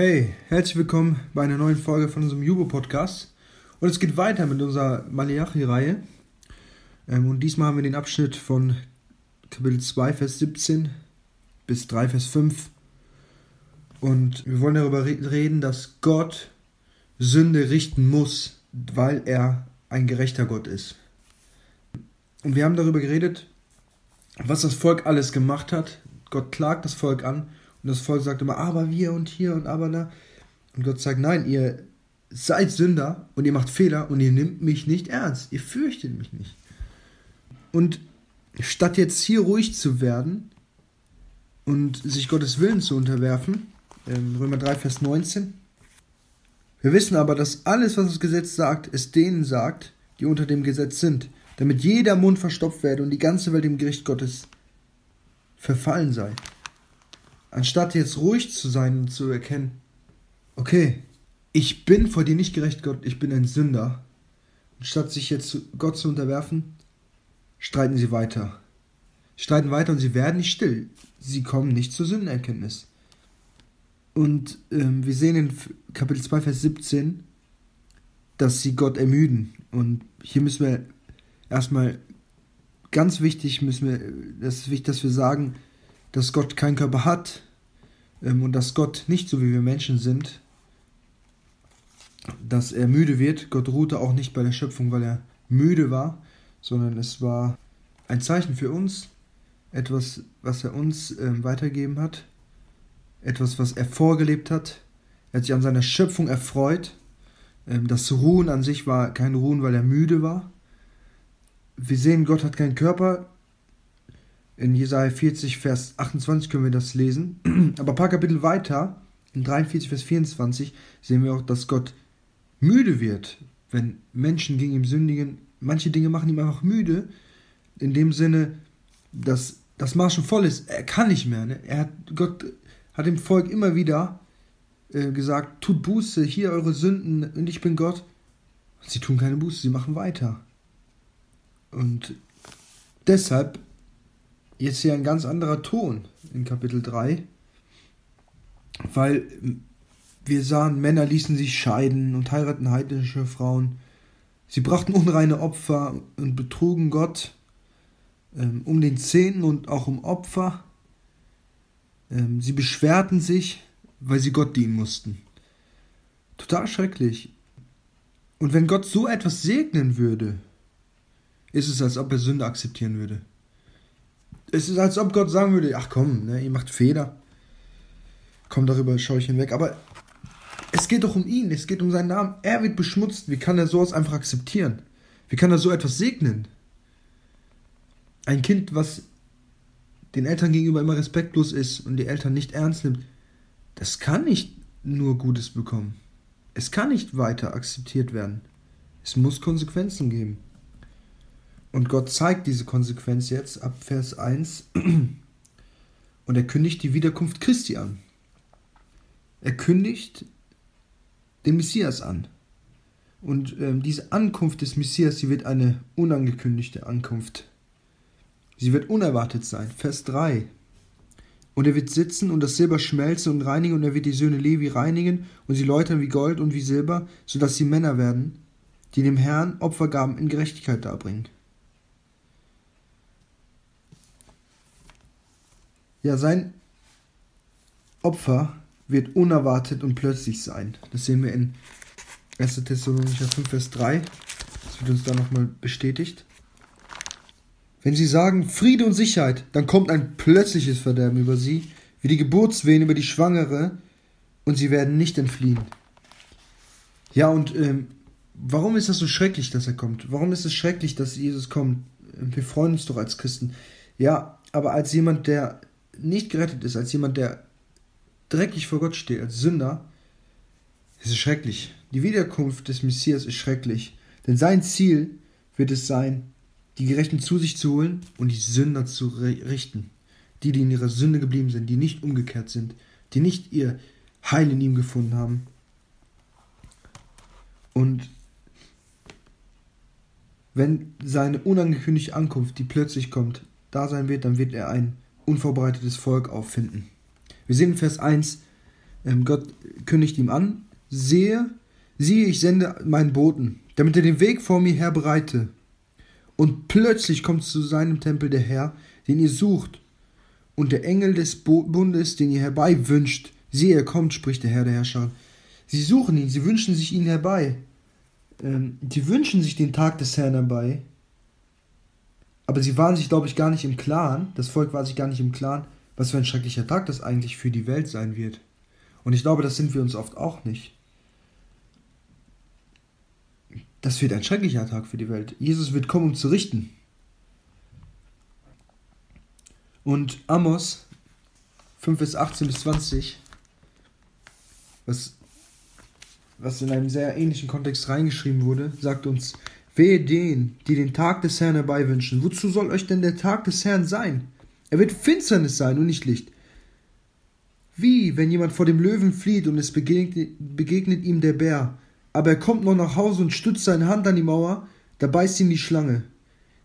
Hey, herzlich willkommen bei einer neuen Folge von unserem Jubo-Podcast. Und es geht weiter mit unserer Malachi-Reihe. Ähm, und diesmal haben wir den Abschnitt von Kapitel 2, Vers 17 bis 3, Vers 5. Und wir wollen darüber reden, dass Gott Sünde richten muss, weil er ein gerechter Gott ist. Und wir haben darüber geredet, was das Volk alles gemacht hat. Gott klagt das Volk an und das Volk sagt immer, aber wir und hier und aber da. Und Gott sagt, nein, ihr seid Sünder und ihr macht Fehler und ihr nimmt mich nicht ernst. Ihr fürchtet mich nicht. Und statt jetzt hier ruhig zu werden und sich Gottes Willen zu unterwerfen, Römer 3, Vers 19, wir wissen aber, dass alles, was das Gesetz sagt, es denen sagt, die unter dem Gesetz sind, damit jeder Mund verstopft werde und die ganze Welt im Gericht Gottes verfallen sei. Anstatt jetzt ruhig zu sein und zu erkennen, okay, ich bin vor dir nicht gerecht, Gott, ich bin ein Sünder. Und statt sich jetzt Gott zu unterwerfen, streiten sie weiter. Streiten weiter und sie werden nicht still. Sie kommen nicht zur Sündenerkenntnis. Und ähm, wir sehen in Kapitel 2, Vers 17, dass sie Gott ermüden. Und hier müssen wir erstmal ganz wichtig, müssen wir, das ist wichtig, dass wir sagen, dass Gott keinen Körper hat ähm, und dass Gott nicht so wie wir Menschen sind, dass er müde wird. Gott ruhte auch nicht bei der Schöpfung, weil er müde war, sondern es war ein Zeichen für uns, etwas, was er uns ähm, weitergeben hat etwas, was er vorgelebt hat. Er hat sich an seiner Schöpfung erfreut. Ähm, das Ruhen an sich war kein Ruhen, weil er müde war. Wir sehen, Gott hat keinen Körper. In Jesaja 40, Vers 28 können wir das lesen. Aber ein paar Kapitel weiter, in 43, Vers 24, sehen wir auch, dass Gott müde wird, wenn Menschen gegen ihn sündigen. Manche Dinge machen ihn einfach müde, in dem Sinne, dass das Maß schon voll ist. Er kann nicht mehr. Ne? Er hat Gott hat dem Volk immer wieder äh, gesagt, tut Buße, hier eure Sünden und ich bin Gott. Und sie tun keine Buße, sie machen weiter. Und deshalb jetzt hier ein ganz anderer Ton in Kapitel 3, weil wir sahen, Männer ließen sich scheiden und heiraten heidnische Frauen. Sie brachten unreine Opfer und betrugen Gott ähm, um den Zehnten und auch um Opfer. Ähm, sie beschwerten sich, weil sie Gott dienen mussten. Total schrecklich. Und wenn Gott so etwas segnen würde, ist es, als ob er Sünde akzeptieren würde. Es ist, als ob Gott sagen würde, ach komm, ne, ihr macht Fehler. Komm, darüber schaue ich hinweg. Aber es geht doch um ihn, es geht um seinen Namen. Er wird beschmutzt. Wie kann er sowas einfach akzeptieren? Wie kann er so etwas segnen? Ein Kind, was den Eltern gegenüber immer respektlos ist und die Eltern nicht ernst nimmt, das kann nicht nur Gutes bekommen. Es kann nicht weiter akzeptiert werden. Es muss Konsequenzen geben. Und Gott zeigt diese Konsequenz jetzt ab Vers 1 und er kündigt die Wiederkunft Christi an. Er kündigt den Messias an. Und ähm, diese Ankunft des Messias, sie wird eine unangekündigte Ankunft Sie wird unerwartet sein. Vers 3. Und er wird sitzen und das Silber schmelzen und reinigen, und er wird die Söhne Levi reinigen und sie läutern wie Gold und wie Silber, sodass sie Männer werden, die dem Herrn Opfergaben in Gerechtigkeit darbringen. Ja, sein Opfer wird unerwartet und plötzlich sein. Das sehen wir in 1. Thessalonicher 5, Vers 3. Das wird uns da nochmal bestätigt. Wenn sie sagen Friede und Sicherheit, dann kommt ein plötzliches Verderben über sie, wie die Geburtswehen über die Schwangere, und sie werden nicht entfliehen. Ja, und ähm, warum ist das so schrecklich, dass er kommt? Warum ist es schrecklich, dass Jesus kommt? Wir freuen uns doch als Christen. Ja, aber als jemand, der nicht gerettet ist, als jemand, der dreckig vor Gott steht, als Sünder, ist es schrecklich. Die Wiederkunft des Messias ist schrecklich. Denn sein Ziel wird es sein, die Gerechten zu sich zu holen und die Sünder zu richten. Die, die in ihrer Sünde geblieben sind, die nicht umgekehrt sind, die nicht ihr Heil in ihm gefunden haben. Und wenn seine unangekündigte Ankunft, die plötzlich kommt, da sein wird, dann wird er ein unvorbereitetes Volk auffinden. Wir sehen in Vers 1, ähm, Gott kündigt ihm an, sehe, siehe, ich sende meinen Boten, damit er den Weg vor mir her bereite. Und plötzlich kommt zu seinem Tempel der Herr, den ihr sucht, und der Engel des Bundes, den ihr herbei wünscht. Siehe, er kommt, spricht der Herr der Herrscher. Sie suchen ihn, sie wünschen sich ihn herbei. Ähm, die wünschen sich den Tag des Herrn herbei. Aber sie waren sich, glaube ich, gar nicht im Klaren, das Volk war sich gar nicht im Klaren, was für ein schrecklicher Tag das eigentlich für die Welt sein wird. Und ich glaube, das sind wir uns oft auch nicht. Das wird ein schrecklicher Tag für die Welt. Jesus wird kommen, um zu richten. Und Amos 5 bis 18 bis 20, was, was in einem sehr ähnlichen Kontext reingeschrieben wurde, sagt uns, Wehe denen, die den Tag des Herrn herbeiwünschen. Wozu soll euch denn der Tag des Herrn sein? Er wird Finsternis sein und nicht Licht. Wie, wenn jemand vor dem Löwen flieht und es begegnet, begegnet ihm der Bär, aber er kommt noch nach Hause und stützt seine Hand an die Mauer, da beißt ihn die Schlange.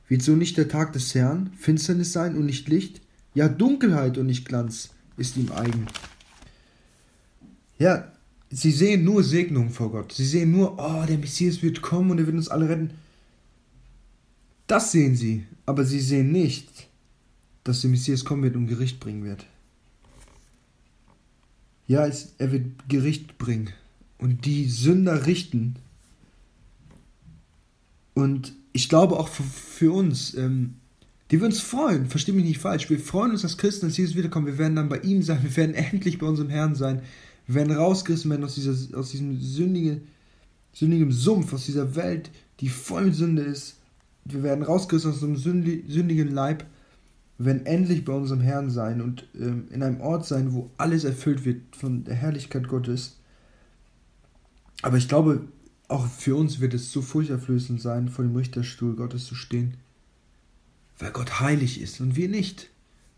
Wird so nicht der Tag des Herrn Finsternis sein und nicht Licht? Ja, Dunkelheit und nicht Glanz ist ihm eigen. Ja, sie sehen nur Segnung vor Gott. Sie sehen nur, oh, der Messias wird kommen und er wird uns alle retten. Das sehen sie, aber sie sehen nicht, dass der Messias kommen wird und Gericht bringen wird. Ja, es, er wird Gericht bringen und die Sünder richten. Und ich glaube auch für, für uns, ähm, die wir uns freuen, versteh mich nicht falsch, wir freuen uns als Christen, dass Jesus wiederkommt, wir werden dann bei ihm sein, wir werden endlich bei unserem Herrn sein, wir werden rausgerissen werden aus, dieser, aus diesem sündigen, sündigen Sumpf, aus dieser Welt, die voll mit Sünde ist, wir werden rausgerissen aus unserem sündigen Leib werden endlich bei unserem Herrn sein und ähm, in einem Ort sein, wo alles erfüllt wird von der Herrlichkeit Gottes. Aber ich glaube, auch für uns wird es so furchterflößend sein, vor dem Richterstuhl Gottes zu stehen, weil Gott heilig ist und wir nicht.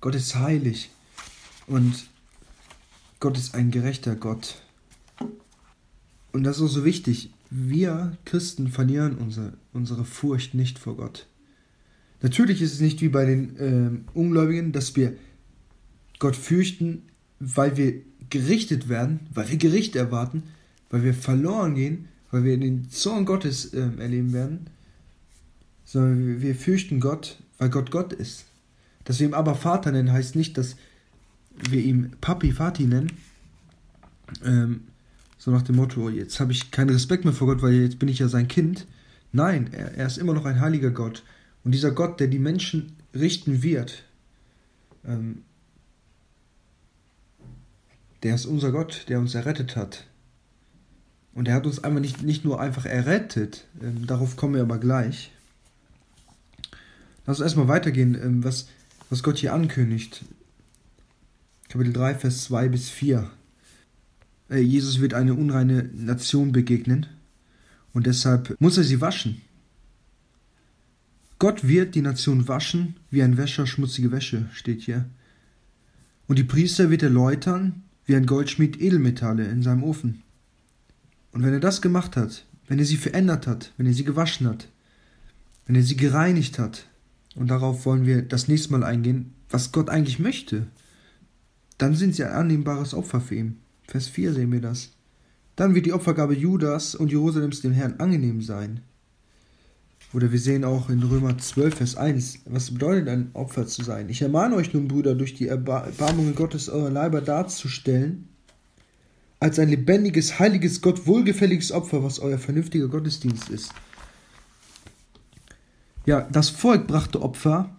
Gott ist heilig und Gott ist ein gerechter Gott. Und das ist auch so wichtig. Wir Christen verlieren unsere, unsere Furcht nicht vor Gott. Natürlich ist es nicht wie bei den äh, Ungläubigen, dass wir Gott fürchten, weil wir gerichtet werden, weil wir Gericht erwarten, weil wir verloren gehen, weil wir den Zorn Gottes äh, erleben werden, sondern wir, wir fürchten Gott, weil Gott Gott ist. Dass wir ihn aber Vater nennen, heißt nicht, dass wir ihm Papi, Vati nennen, ähm, so nach dem Motto, jetzt habe ich keinen Respekt mehr vor Gott, weil jetzt bin ich ja sein Kind. Nein, er, er ist immer noch ein heiliger Gott und dieser Gott, der die Menschen richten wird, ähm, der ist unser Gott, der uns errettet hat. Und er hat uns einfach nicht, nicht nur einfach errettet, ähm, darauf kommen wir aber gleich. Lass uns erstmal weitergehen, ähm, was, was Gott hier ankündigt. Kapitel 3, Vers 2 bis 4. Äh, Jesus wird eine unreine Nation begegnen und deshalb muss er sie waschen. Gott wird die Nation waschen, wie ein Wäscher schmutzige Wäsche, steht hier. Und die Priester wird er läutern, wie ein Goldschmied Edelmetalle in seinem Ofen. Und wenn er das gemacht hat, wenn er sie verändert hat, wenn er sie gewaschen hat, wenn er sie gereinigt hat, und darauf wollen wir das nächste Mal eingehen, was Gott eigentlich möchte, dann sind sie ein annehmbares Opfer für ihn. Vers 4 sehen wir das. Dann wird die Opfergabe Judas und Jerusalems dem Herrn angenehm sein. Oder wir sehen auch in Römer 12, Vers 1, was bedeutet ein Opfer zu sein. Ich ermahne euch nun, Brüder, durch die Erbarmungen Gottes eure Leiber darzustellen, als ein lebendiges, heiliges, Gott wohlgefälliges Opfer, was euer vernünftiger Gottesdienst ist. Ja, das Volk brachte Opfer,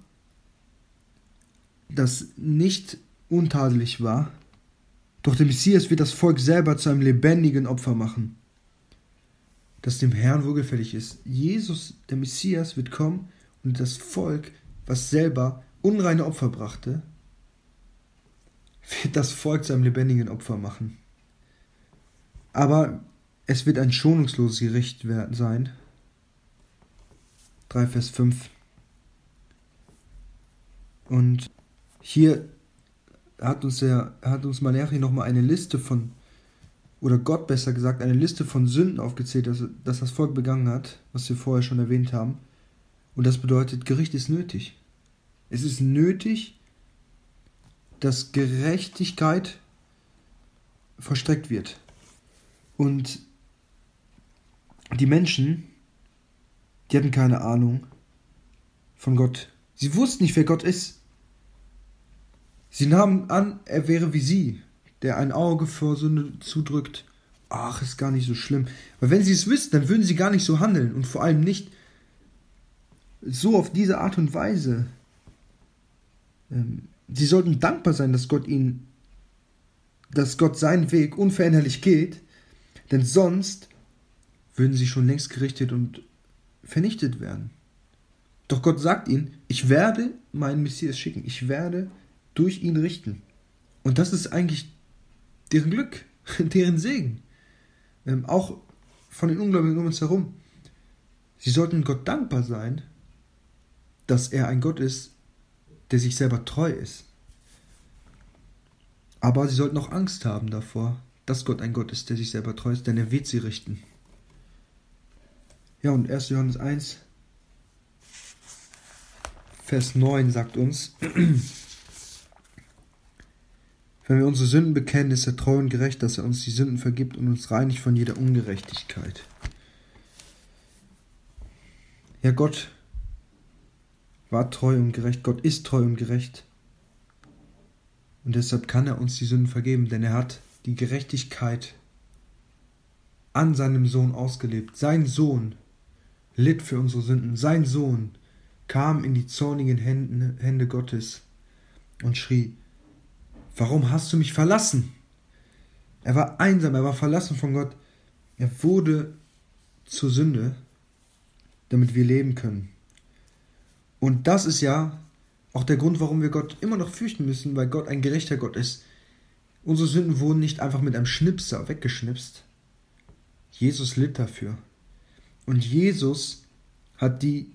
das nicht untadelig war, doch der Messias wird das Volk selber zu einem lebendigen Opfer machen das dem Herrn wohlgefällig ist. Jesus, der Messias, wird kommen und das Volk, was selber unreine Opfer brachte, wird das Volk zu einem lebendigen Opfer machen. Aber es wird ein schonungsloses Gericht sein. 3 Vers 5. Und hier hat uns der hat uns Malachi nochmal eine Liste von oder Gott besser gesagt, eine Liste von Sünden aufgezählt, dass, dass das Volk begangen hat, was wir vorher schon erwähnt haben. Und das bedeutet, Gericht ist nötig. Es ist nötig, dass Gerechtigkeit verstreckt wird. Und die Menschen, die hatten keine Ahnung von Gott. Sie wussten nicht, wer Gott ist. Sie nahmen an, er wäre wie sie, der ein Auge vor Sünde zudrückt. Ach, ist gar nicht so schlimm. Weil wenn sie es wüssten, dann würden sie gar nicht so handeln und vor allem nicht so auf diese Art und Weise. Ähm, sie sollten dankbar sein, dass Gott ihnen, dass Gott seinen Weg unveränderlich geht, denn sonst würden sie schon längst gerichtet und vernichtet werden. Doch Gott sagt ihnen, ich werde meinen Messias schicken, ich werde durch ihn richten. Und das ist eigentlich deren Glück, deren Segen. Ähm, auch von den Ungläubigen um uns herum. Sie sollten Gott dankbar sein, dass er ein Gott ist, der sich selber treu ist. Aber sie sollten auch Angst haben davor, dass Gott ein Gott ist, der sich selber treu ist, denn er wird sie richten. Ja, und 1. Johannes 1, Vers 9 sagt uns, wenn wir unsere Sünden bekennen, ist er treu und gerecht, dass er uns die Sünden vergibt und uns reinigt von jeder Ungerechtigkeit. Ja, Gott war treu und gerecht, Gott ist treu und gerecht. Und deshalb kann er uns die Sünden vergeben, denn er hat die Gerechtigkeit an seinem Sohn ausgelebt. Sein Sohn litt für unsere Sünden. Sein Sohn kam in die zornigen Hände, Gottes und schrie, Warum hast du mich verlassen? Er war einsam, er war verlassen von Gott. Er wurde zur Sünde, damit wir leben können. Und das ist ja auch der Grund, warum wir Gott immer noch fürchten müssen, weil Gott ein gerechter Gott ist. Unsere Sünden wurden nicht einfach mit einem Schnipser weggeschnipst. Jesus litt dafür. Und Jesus hat die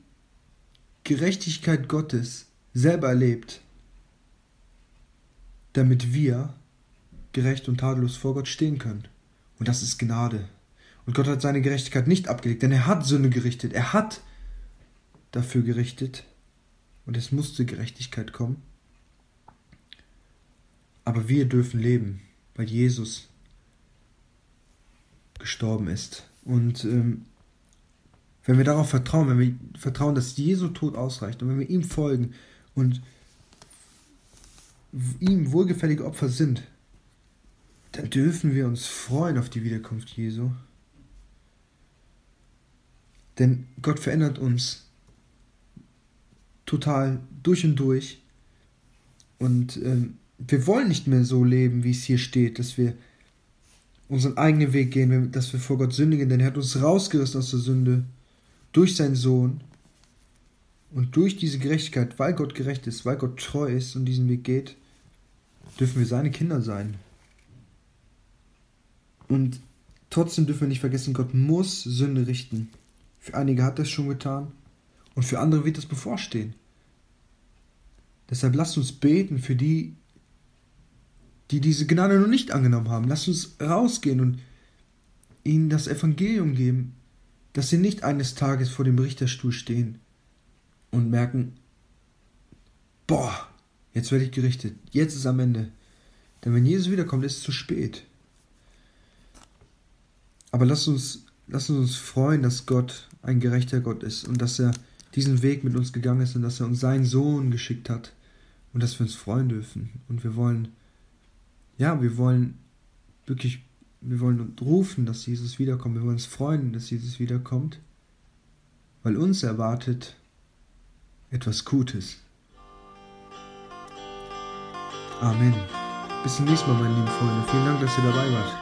Gerechtigkeit Gottes selber erlebt, damit wir gerecht und tadellos vor Gott stehen können. Und das ist Gnade. Und Gott hat seine Gerechtigkeit nicht abgelegt, denn er hat Sünde gerichtet. Er hat dafür gerichtet. Und es musste Gerechtigkeit kommen. Aber wir dürfen leben, weil Jesus gestorben ist. Und ähm, wenn wir darauf vertrauen, wenn wir vertrauen, dass Jesu Tod ausreicht und wenn wir ihm folgen und ihm wohlgefällige Opfer sind, dann dürfen wir uns freuen auf die Wiederkunft Jesu. Denn Gott verändert uns total durch und durch. Und ähm, wir wollen nicht mehr so leben, wie es hier steht, dass wir unseren eigenen Weg gehen, dass wir vor Gott sündigen, denn er hat uns rausgerissen aus der Sünde durch seinen Sohn und durch diese Gerechtigkeit, weil Gott gerecht ist, weil Gott treu ist und diesen Weg geht, dürfen wir seine Kinder sein. Und trotzdem dürfen wir nicht vergessen, Gott muss Sünde richten. Für einige hat er es schon getan und für andere wird es bevorstehen. Deshalb lasst uns beten für die, die diese Gnade noch nicht angenommen haben. Lasst uns rausgehen und ihnen das Evangelium geben, dass sie nicht eines Tages vor dem Richterstuhl stehen und merken, boah, jetzt werde ich gerichtet, jetzt ist am Ende. Denn wenn Jesus wiederkommt, ist es zu spät. Aber lasst uns, lasst uns freuen, dass Gott ein gerechter Gott ist und dass er diesen Weg mit uns gegangen ist und dass er uns seinen Sohn geschickt hat und dass wir uns freuen dürfen. Und wir wollen, ja, wir wollen wirklich wir wollen rufen, dass Jesus wiederkommt. Wir wollen uns freuen, dass Jesus wiederkommt, weil uns erwartet etwas Gutes. Amen. Bis zum nächsten Mal, meine lieben Freunde. Vielen Dank, dass ihr dabei wart.